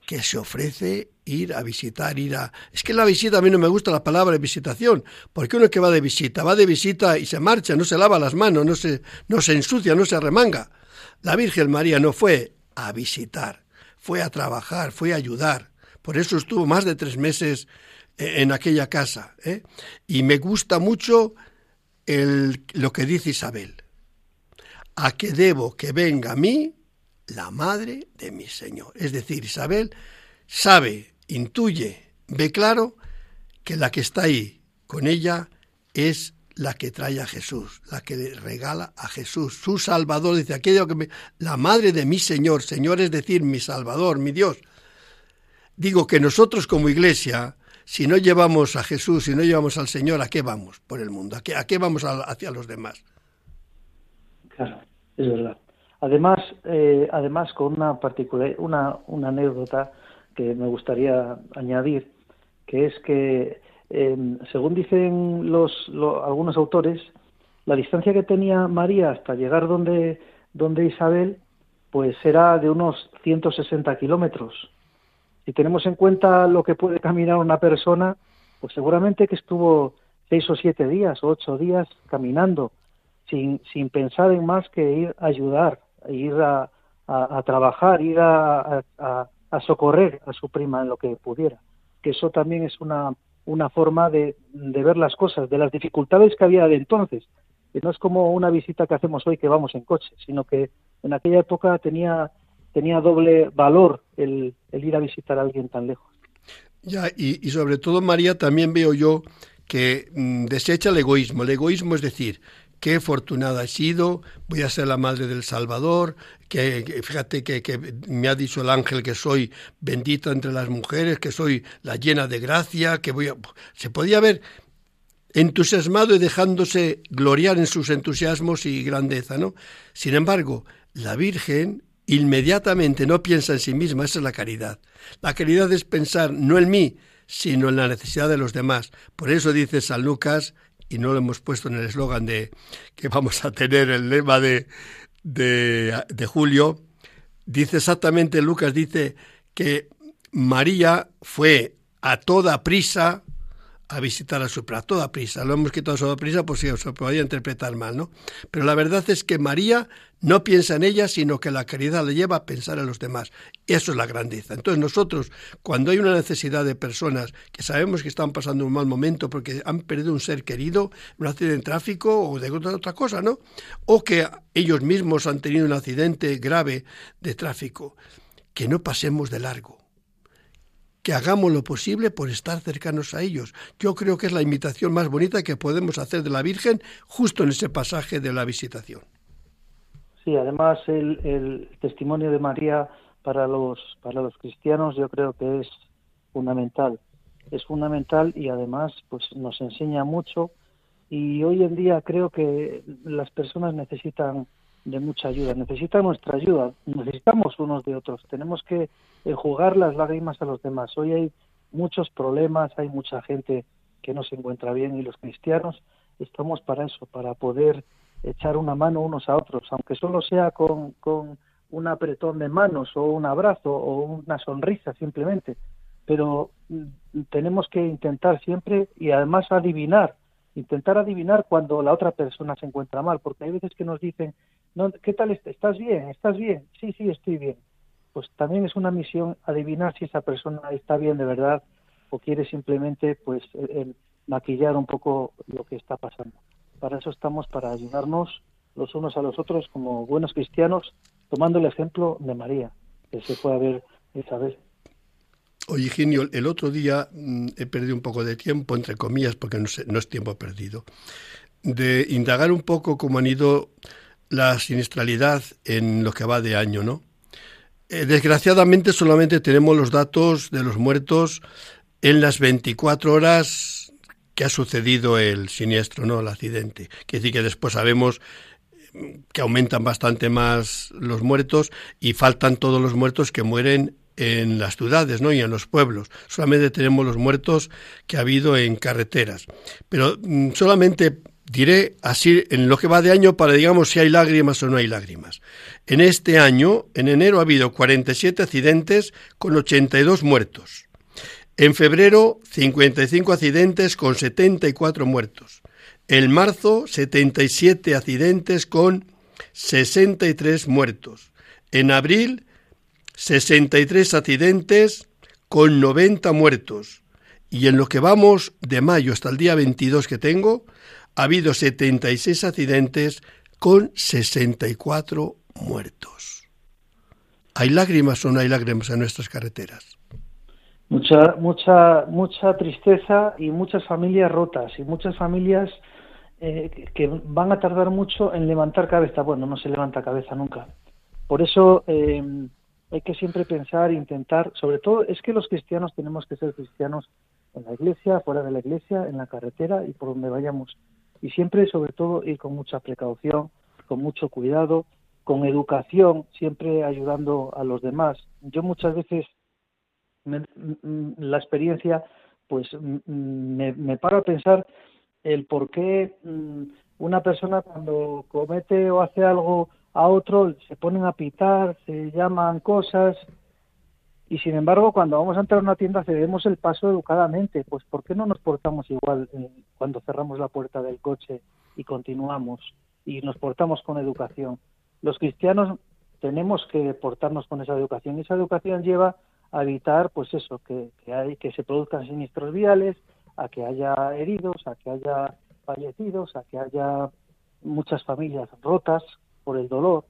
que se ofrece ir a visitar, ir a... Es que la visita a mí no me gusta la palabra visitación, porque uno que va de visita, va de visita y se marcha, no se lava las manos, no se, no se ensucia, no se remanga. La Virgen María no fue a visitar, fue a trabajar, fue a ayudar. Por eso estuvo más de tres meses en aquella casa. ¿eh? Y me gusta mucho el, lo que dice Isabel. A que debo que venga a mí la madre de mi Señor. Es decir, Isabel sabe, intuye, ve claro que la que está ahí con ella es la que trae a Jesús, la que le regala a Jesús, su Salvador. Dice, aquello que la madre de mi Señor, Señor es decir, mi Salvador, mi Dios. Digo que nosotros como iglesia, si no llevamos a Jesús, si no llevamos al Señor, ¿a qué vamos por el mundo? ¿A qué, a qué vamos hacia los demás? Claro, es verdad. Además, eh, además con una particular, una, una, anécdota que me gustaría añadir, que es que, eh, según dicen los, lo, algunos autores, la distancia que tenía María hasta llegar donde, donde Isabel, pues era de unos 160 kilómetros. Si tenemos en cuenta lo que puede caminar una persona, pues seguramente que estuvo seis o siete días o ocho días caminando, sin, sin pensar en más que ir a ayudar, ir a, trabajar, ir a, socorrer a su prima en lo que pudiera. Que eso también es una, una forma de, ver las cosas, de las dificultades que había de entonces. Que no es como una visita que hacemos hoy que vamos en coche, sino que en aquella época tenía, doble valor el, el ir a visitar a alguien tan lejos. Ya, y, sobre todo, María, también veo yo que mmm, desecha el egoísmo. El egoísmo es decir, qué afortunada he sido, voy a ser la madre del Salvador, que, fíjate que, que, me ha dicho el ángel que soy bendita entre las mujeres, que soy la llena de gracia, que voy a... Se podía ver entusiasmado y dejándose gloriar en sus entusiasmos y grandeza, ¿no? Sin embargo, la Virgen inmediatamente no piensa en sí misma, esa es la caridad. La caridad es pensar no en mí, sino en la necesidad de los demás. Por eso dice San Lucas, y no lo hemos puesto en el eslogan de que vamos a tener el lema de, de, de julio, dice exactamente, Lucas dice que María fue a toda prisa a visitar a su a toda prisa. Lo hemos quitado a toda prisa por si se podía interpretar mal, ¿no? Pero la verdad es que María no piensa en ella, sino que la caridad le lleva a pensar en los demás. Eso es la grandeza. Entonces nosotros, cuando hay una necesidad de personas que sabemos que están pasando un mal momento porque han perdido un ser querido, un accidente en tráfico o de otra cosa, ¿no? O que ellos mismos han tenido un accidente grave de tráfico, que no pasemos de largo que hagamos lo posible por estar cercanos a ellos. Yo creo que es la imitación más bonita que podemos hacer de la Virgen justo en ese pasaje de la visitación. Sí, además el, testimonio de María para los, para los cristianos yo creo que es fundamental. Es fundamental y además pues nos enseña mucho y hoy en día creo que las personas necesitan de mucha ayuda, necesitan nuestra ayuda, necesitamos unos de otros, tenemos que jugar las lágrimas a los demás. Hoy hay muchos problemas, hay mucha gente que no se encuentra bien y los cristianos estamos para eso, para poder echar una mano unos a otros, aunque solo sea con, con un apretón de manos o un abrazo o una sonrisa simplemente, pero mm, tenemos que intentar siempre y además adivinar, intentar adivinar cuando la otra persona se encuentra mal, porque hay veces que nos dicen, no, ¿qué tal estás bien? ¿Estás bien? Sí, sí, estoy bien. Pues también es una misión adivinar si esa persona está bien de verdad o quiere simplemente pues maquillar un poco lo que está pasando. Para eso estamos, para ayudarnos los unos a los otros como buenos cristianos, tomando el ejemplo de María, que se fue a ver esa vez. Oye, Ginio, el otro día mm, he perdido un poco de tiempo, entre comillas, porque no, no es tiempo perdido, de indagar un poco cómo han ido la siniestralidad en lo que va de año, ¿no? Eh, desgraciadamente solamente tenemos los datos de los muertos en las 24 horas que ha sucedido el siniestro, ¿no? El accidente. Quiere decir que después sabemos mm, que aumentan bastante más los muertos y faltan todos los muertos que mueren en las ciudades ¿no? y en los pueblos. Solamente tenemos los muertos que ha habido en carreteras. Pero mm, solamente diré así en lo que va de año para digamos si hay lágrimas o no hay lágrimas. En este año, en enero, ha habido 47 accidentes con 82 muertos. En febrero, 55 accidentes con 74 muertos. En marzo, 77 accidentes con 63 muertos. En abril, 63 accidentes con 90 muertos. Y en lo que vamos de mayo hasta el día 22 que tengo, ha habido 76 accidentes con 64 muertos. ¿Hay lágrimas o no hay lágrimas en nuestras carreteras? Mucha, mucha, mucha tristeza y muchas familias rotas y muchas familias eh, que van a tardar mucho en levantar cabeza. Bueno, no se levanta cabeza nunca. Por eso eh, hay que siempre pensar, intentar, sobre todo es que los cristianos tenemos que ser cristianos en la iglesia, fuera de la iglesia, en la carretera y por donde vayamos y siempre, sobre todo, ir con mucha precaución, con mucho cuidado, con educación, siempre ayudando a los demás. Yo muchas veces la experiencia, pues me, me paro a pensar el por qué mm, una persona cuando comete o hace algo a otro se ponen a pitar, se llaman cosas, y sin embargo, cuando vamos a entrar a una tienda cedemos el paso educadamente. Pues ¿por qué no nos portamos igual eh, cuando cerramos la puerta del coche y continuamos y nos portamos con educación? Los cristianos tenemos que portarnos con esa educación. Y esa educación lleva a evitar, pues eso, que, que, hay, que se produzcan siniestros viales, a que haya heridos, a que haya fallecidos, a que haya muchas familias rotas por el dolor.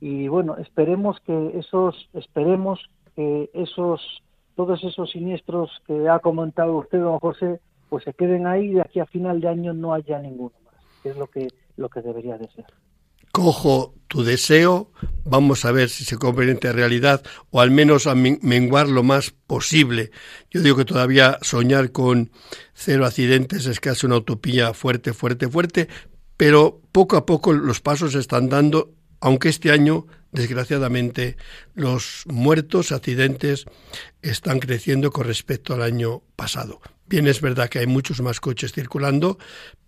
Y bueno, esperemos que esos, esperemos que esos, todos esos siniestros que ha comentado usted, don José, pues se queden ahí y de aquí a final de año no haya ninguno más, que es lo que, lo que debería de ser. Cojo tu deseo, vamos a ver si se convierte en realidad o al menos a menguar lo más posible. Yo digo que todavía soñar con cero accidentes es casi una utopía fuerte, fuerte, fuerte, pero poco a poco los pasos se están dando, aunque este año Desgraciadamente, los muertos, accidentes, están creciendo con respecto al año pasado. Bien, es verdad que hay muchos más coches circulando,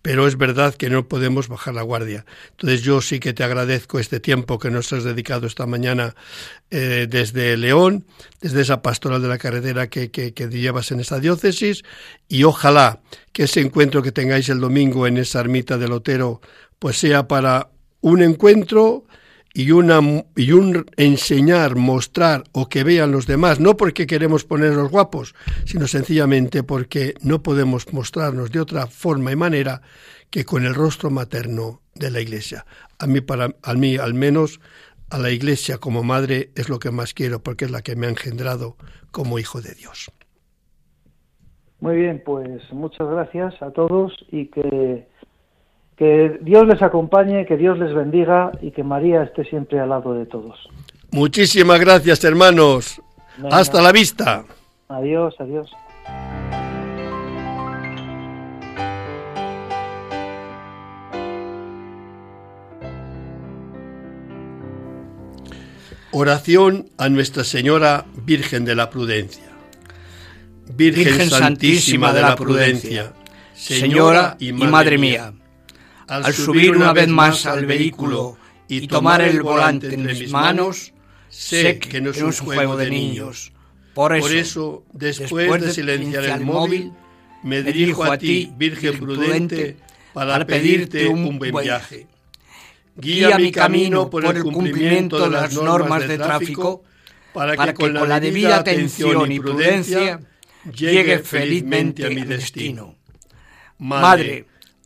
pero es verdad que no podemos bajar la guardia. Entonces yo sí que te agradezco este tiempo que nos has dedicado esta mañana eh, desde León, desde esa pastoral de la carretera que, llevas en esta diócesis, y ojalá que ese encuentro que tengáis el domingo en esa ermita del Otero, pues sea para un encuentro y, una, y un enseñar, mostrar o que vean los demás, no porque queremos ponernos guapos, sino sencillamente porque no podemos mostrarnos de otra forma y manera que con el rostro materno de la Iglesia. A mí, para, a mí al menos, a la Iglesia como madre es lo que más quiero porque es la que me ha engendrado como hijo de Dios. Muy bien, pues muchas gracias a todos y que que Dios les acompañe, que Dios les bendiga y que María esté siempre al lado de todos. Muchísimas gracias, hermanos. Venga. Hasta la vista. Adiós, adiós. Oración a Nuestra Señora Virgen de la Prudencia. Virgen, Virgen Santísima de la Prudencia, Señora y Madre, y madre mía al subir una vez más al vehículo y tomar el volante entre mis manos, sé que no es un juego de niños. Por eso, después de silenciar el móvil, me dirijo a ti, Virgen prudente, para pedirte un buen viaje. Guía mi camino por el cumplimiento de las normas de tráfico, para que con la debida atención y prudencia llegue felizmente a mi destino. Madre,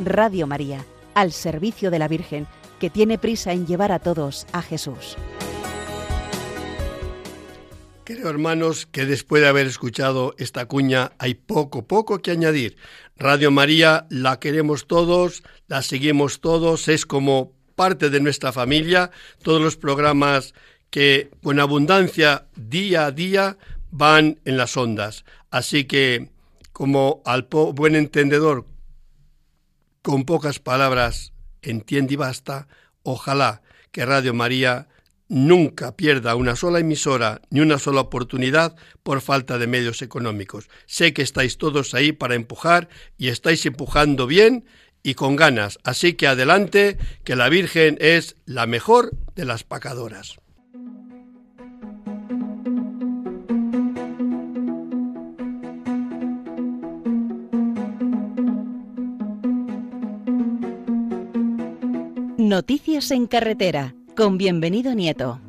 Radio María, al servicio de la Virgen, que tiene prisa en llevar a todos a Jesús. Creo, hermanos, que después de haber escuchado esta cuña hay poco, poco que añadir. Radio María la queremos todos, la seguimos todos, es como parte de nuestra familia, todos los programas que con abundancia día a día van en las ondas. Así que, como al buen entendedor, con pocas palabras, entiende y basta, ojalá que Radio María nunca pierda una sola emisora ni una sola oportunidad por falta de medios económicos. Sé que estáis todos ahí para empujar y estáis empujando bien y con ganas. Así que adelante, que la Virgen es la mejor de las pacadoras. Noticias en carretera con bienvenido Nieto.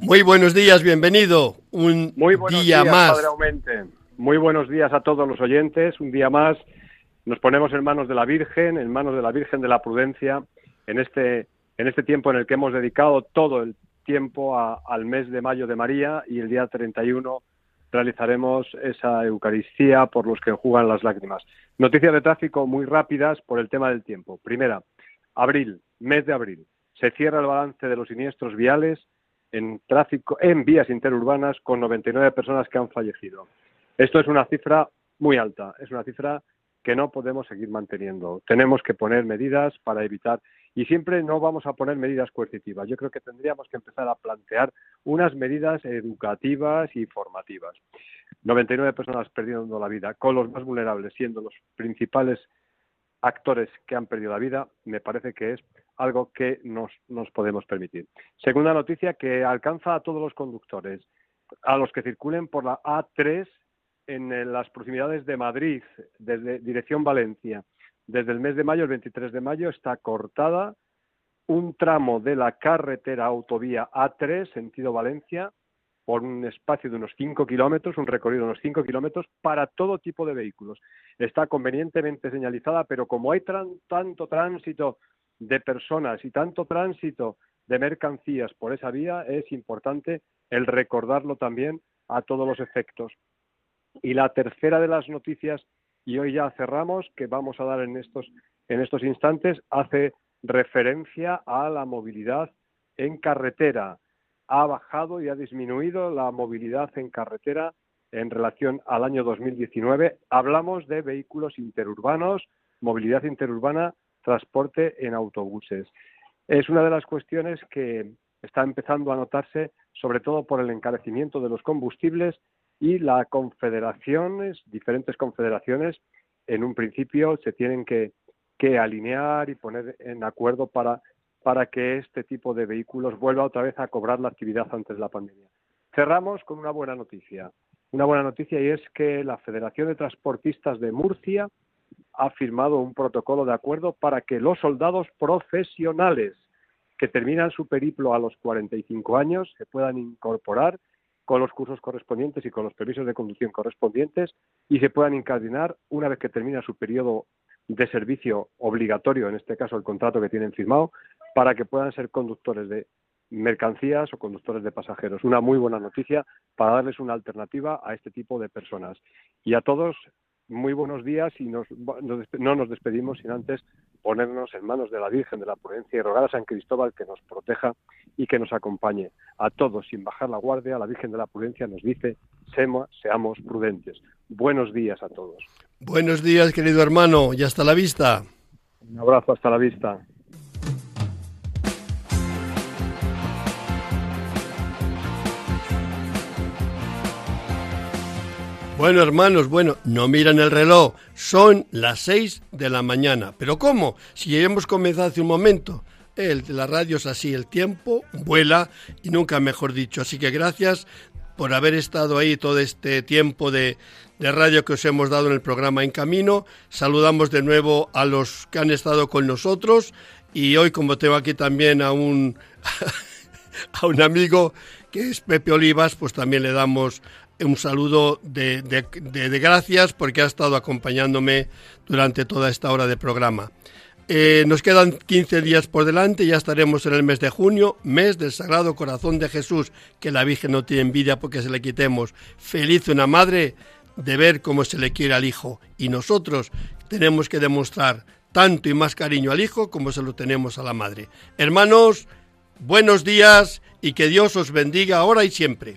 Muy buenos días, bienvenido. Un Muy buenos día días, más. Padre Aumente. Muy buenos días a todos los oyentes. Un día más nos ponemos en manos de la Virgen, en manos de la Virgen de la Prudencia, en este, en este tiempo en el que hemos dedicado todo el tiempo al mes de mayo de María y el día 31 realizaremos esa Eucaristía por los que enjugan las lágrimas. Noticias de tráfico muy rápidas por el tema del tiempo. Primera, abril, mes de abril. Se cierra el balance de los siniestros viales en tráfico en vías interurbanas con 99 personas que han fallecido. Esto es una cifra muy alta, es una cifra que no podemos seguir manteniendo. Tenemos que poner medidas para evitar y siempre no vamos a poner medidas coercitivas. Yo creo que tendríamos que empezar a plantear unas medidas educativas y formativas. 99 personas perdiendo la vida, con los más vulnerables siendo los principales actores que han perdido la vida, me parece que es algo que nos, nos podemos permitir. Segunda noticia que alcanza a todos los conductores, a los que circulen por la A3 en las proximidades de Madrid, desde dirección Valencia. Desde el mes de mayo, el 23 de mayo, está cortada un tramo de la carretera autovía A3, sentido Valencia, por un espacio de unos 5 kilómetros, un recorrido de unos 5 kilómetros, para todo tipo de vehículos. Está convenientemente señalizada, pero como hay tanto tránsito de personas y tanto tránsito de mercancías por esa vía, es importante el recordarlo también a todos los efectos. Y la tercera de las noticias, y hoy ya cerramos, que vamos a dar en estos, en estos instantes, hace referencia a la movilidad en carretera. Ha bajado y ha disminuido la movilidad en carretera en relación al año 2019. Hablamos de vehículos interurbanos, movilidad interurbana, transporte en autobuses. Es una de las cuestiones que está empezando a notarse, sobre todo por el encarecimiento de los combustibles y las confederaciones, diferentes confederaciones, en un principio se tienen que, alinear y poner en acuerdo para, para que este tipo de vehículos vuelva otra vez a cobrar la actividad antes de la pandemia. Cerramos con una buena noticia. Una buena noticia y es que la Federación de Transportistas de Murcia ha firmado un protocolo de acuerdo para que los soldados profesionales que terminan su periplo a los 45 años se puedan incorporar con los cursos correspondientes y con los permisos de conducción correspondientes y se puedan incardinar una vez que termina su periodo de servicio obligatorio, en este caso el contrato que tienen firmado, para que puedan ser conductores de mercancías o conductores de pasajeros. Una muy buena noticia para darles una alternativa a este tipo de personas. Y a todos, muy buenos días y nos, no nos despedimos sin antes ponernos en manos de la Virgen de la Prudencia y rogar a San Cristóbal que nos proteja y que nos acompañe. A todos, sin bajar la guardia, la Virgen de la Prudencia nos dice, seamos prudentes. Buenos días a todos. Buenos días, querido hermano, y hasta la vista. Un abrazo, hasta la vista. Bueno, hermanos, bueno, no miran el reloj, son las seis de la mañana. ¿Pero cómo? Si hemos comenzado hace un momento. El, la radio es así, el tiempo vuela y nunca mejor dicho. Así que gracias por haber estado ahí todo este tiempo de, de radio que os hemos dado en el programa En Camino. Saludamos de nuevo a los que han estado con nosotros y hoy como tengo aquí también a un, a un amigo que es Pepe Olivas, pues también le damos un saludo de, gracias porque ha estado acompañándome durante toda esta hora de programa. Eh, nos quedan 15 días por delante, ya estaremos en el mes de junio, mes del Sagrado Corazón de Jesús, que la Virgen no tiene envidia porque se le quitemos. Feliz una madre de ver cómo se le quiere al hijo. Y nosotros tenemos que demostrar tanto y más cariño al hijo como se lo tenemos a la madre. Hermanos, buenos días y que Dios os bendiga ahora y siempre.